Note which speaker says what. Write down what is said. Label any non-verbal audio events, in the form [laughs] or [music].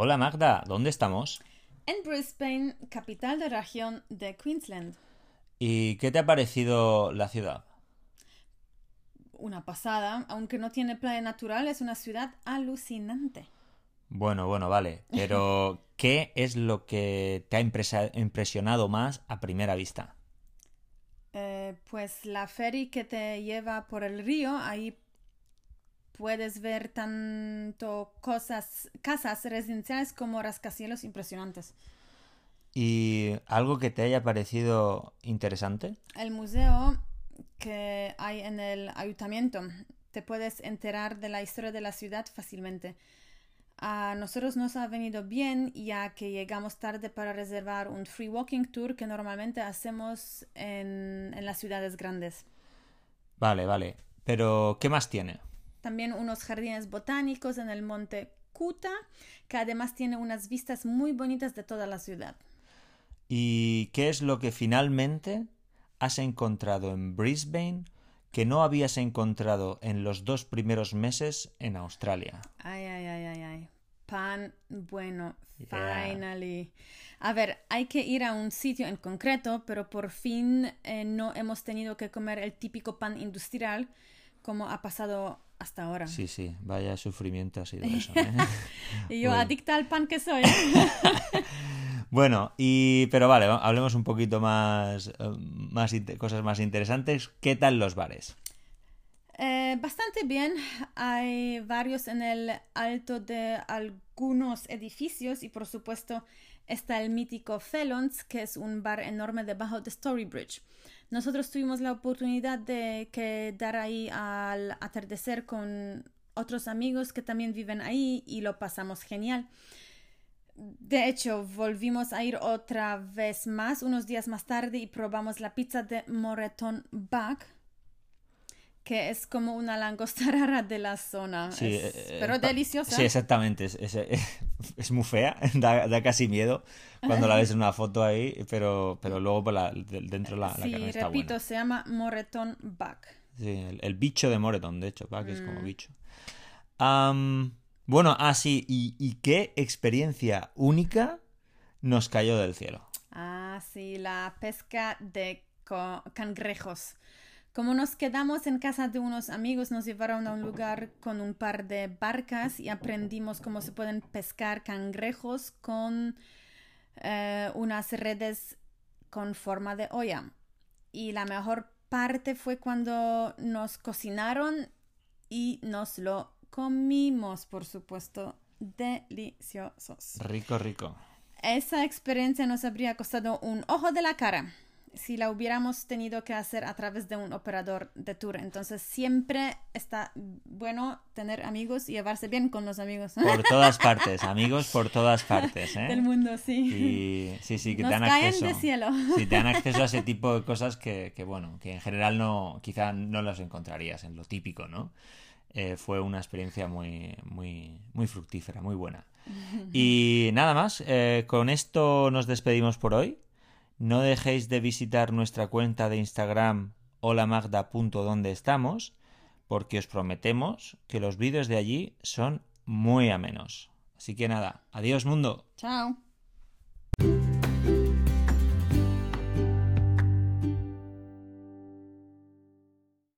Speaker 1: Hola Magda, ¿dónde estamos?
Speaker 2: En Brisbane, capital de la región de Queensland.
Speaker 1: ¿Y qué te ha parecido la ciudad?
Speaker 2: Una pasada, aunque no tiene playa natural, es una ciudad alucinante.
Speaker 1: Bueno, bueno, vale. Pero, [laughs] ¿qué es lo que te ha impresionado más a primera vista?
Speaker 2: Eh, pues la ferry que te lleva por el río, ahí puedes ver tanto cosas, casas residenciales como rascacielos impresionantes.
Speaker 1: ¿Y algo que te haya parecido interesante?
Speaker 2: El museo que hay en el ayuntamiento, te puedes enterar de la historia de la ciudad fácilmente. A nosotros nos ha venido bien ya que llegamos tarde para reservar un free walking tour que normalmente hacemos en, en las ciudades grandes.
Speaker 1: Vale, vale. Pero, ¿qué más tiene?
Speaker 2: También unos jardines botánicos en el monte Kuta, que además tiene unas vistas muy bonitas de toda la ciudad.
Speaker 1: ¿Y qué es lo que finalmente has encontrado en Brisbane que no habías encontrado en los dos primeros meses en Australia?
Speaker 2: Ay, ay, ay, ay, ay. Pan bueno,
Speaker 1: Yeah.
Speaker 2: finally. A ver, hay que ir a un sitio en concreto, pero por fin eh, no hemos tenido que comer el típico pan industrial como ha pasado hasta ahora.
Speaker 1: Sí, sí, vaya sufrimiento ha sido [laughs] eso. ¿eh?
Speaker 2: Y yo
Speaker 1: Bueno.
Speaker 2: adicta al pan que soy. [laughs]
Speaker 1: Bueno, y pero vale, va- hablemos un poquito más, eh, más cosas más interesantes. ¿Qué tal los bares?
Speaker 2: Eh, bastante bien. Hay varios en el alto de algunos edificios y por supuesto está el mítico Felons, que es un bar enorme debajo de Storybridge. Nosotros tuvimos la oportunidad de quedar ahí al atardecer con otros amigos que también viven ahí y lo pasamos genial. De hecho, volvimos a ir otra vez más unos días más tarde y probamos la pizza de Moreton Bug, que es como una langosta rara de la zona.
Speaker 1: Sí,
Speaker 2: Es-
Speaker 1: eh,
Speaker 2: pero deliciosa.
Speaker 1: Sí, exactamente. Es, es- [laughs] es muy fea, [laughs] da, da casi miedo cuando la ves en una foto ahí, pero, pero luego por la- de- dentro la, la
Speaker 2: Sí,
Speaker 1: carne está
Speaker 2: repito,
Speaker 1: buena.
Speaker 2: se llama Moreton Bug.
Speaker 1: Sí, el, el bicho de Moreton, de hecho, va, que es
Speaker 2: Mm.
Speaker 1: como bicho. Am, bueno, ah, sí, y, y qué experiencia única nos cayó del cielo.
Speaker 2: Ah, sí, la pesca de cangrejos. Como nos quedamos en casa de unos amigos, nos llevaron a un lugar con un par de barcas y aprendimos cómo se pueden pescar cangrejos con eh, unas redes con forma de olla. Y la mejor parte fue cuando nos cocinaron y nos lo comimos, por supuesto, deliciosos.
Speaker 1: Rico, rico.
Speaker 2: Esa experiencia nos habría costado un ojo de la cara si la hubiéramos tenido que hacer a través de un operador de tour. Entonces siempre está bueno tener amigos y llevarse bien con los amigos
Speaker 1: Por [laughs] todas partes, amigos por todas partes, ¿eh?
Speaker 2: del mundo, sí.
Speaker 1: Y sí, sí, que
Speaker 2: Nos
Speaker 1: te dan
Speaker 2: caen
Speaker 1: acceso.
Speaker 2: de cielo.
Speaker 1: Sí, te dan [laughs] acceso a ese tipo de cosas que, que, bueno, que en general no, quizá no las encontrarías en lo típico, ¿no? Eh, fue una experiencia muy, muy, muy fructífera, muy buena. [laughs] Y nada más, eh, con esto nos despedimos por hoy. No dejéis de visitar nuestra cuenta de Instagram holamagda.donde estamos, porque os prometemos que los vídeos de allí son muy amenos. Así que nada, adiós mundo.
Speaker 2: Chao.